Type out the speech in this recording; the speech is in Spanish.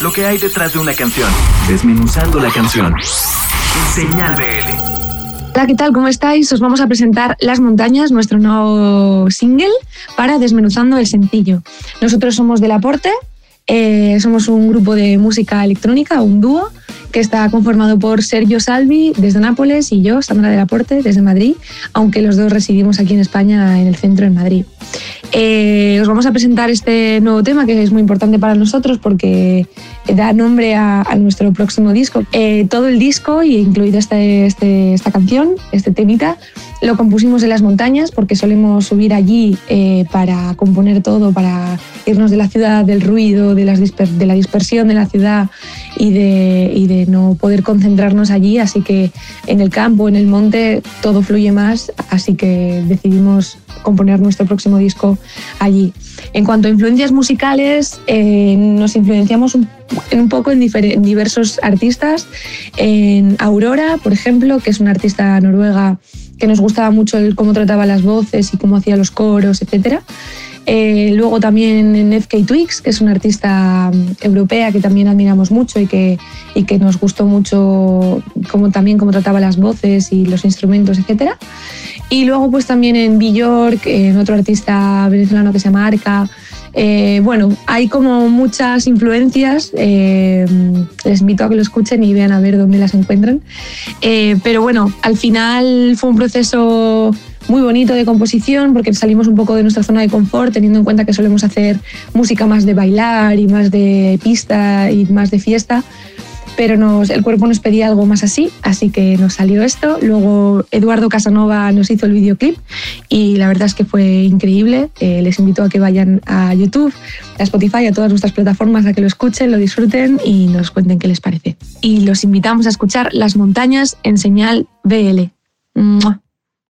lo que hay detrás de una canción, desmenuzando la canción. Señal BL. Hola, ¿qué tal? ¿Cómo estáis? Os vamos a presentar Las Montañas, nuestro nuevo single para Desmenuzando el Sencillo. Nosotros somos del Aporte, eh, somos un grupo de música electrónica, un dúo, que está conformado por Sergio Salvi desde Nápoles y yo, Sandra del Aporte, desde Madrid, aunque los dos residimos aquí en España, en el centro, en Madrid. Eh, os vamos a presentar este nuevo tema que es muy importante para nosotros porque da nombre a, nuestro próximo disco. Eh, todo el disco, y incluida este, este, esta canción, este temita, lo compusimos en las montañas porque solemos subir allí eh, para componer todo, para irnos de la ciudad, del ruido, de, las de la dispersión de la ciudad y de, y de no poder concentrarnos allí. Así que en el campo, en el monte, todo fluye más. Así que decidimos componer nuestro próximo disco allí. En cuanto a influencias musicales, eh, nos influenciamos un, un poco en, en, diversos artistas. En Aurora, por ejemplo, que es una artista noruega que nos gustaba mucho cómo trataba las voces y cómo hacía los coros, etc. Eh, luego también en FK Twix, que es una artista mm, europea que también admiramos mucho y que, y que nos gustó mucho cómo, también cómo trataba las voces y los instrumentos, etc. Y luego pues también en Bjork, en otro artista venezolano que se llama Arca, eh, bueno, hay como muchas influencias. Eh, les invito a que lo escuchen y vean a ver dónde las encuentran. Eh, pero bueno, al final fue un proceso muy bonito de composición porque salimos un poco de nuestra zona de confort teniendo en cuenta que solemos hacer música más de bailar y más de pista y más de fiesta pero el cuerpo nos pedía algo más así, así que nos salió esto. Luego Eduardo Casanova nos hizo el videoclip y la verdad es que fue increíble. Eh, les invito a que vayan a YouTube, a Spotify, a todas nuestras plataformas, a que lo escuchen, lo disfruten y nos cuenten qué les parece. Y los invitamos a escuchar Las montañas en señal BL.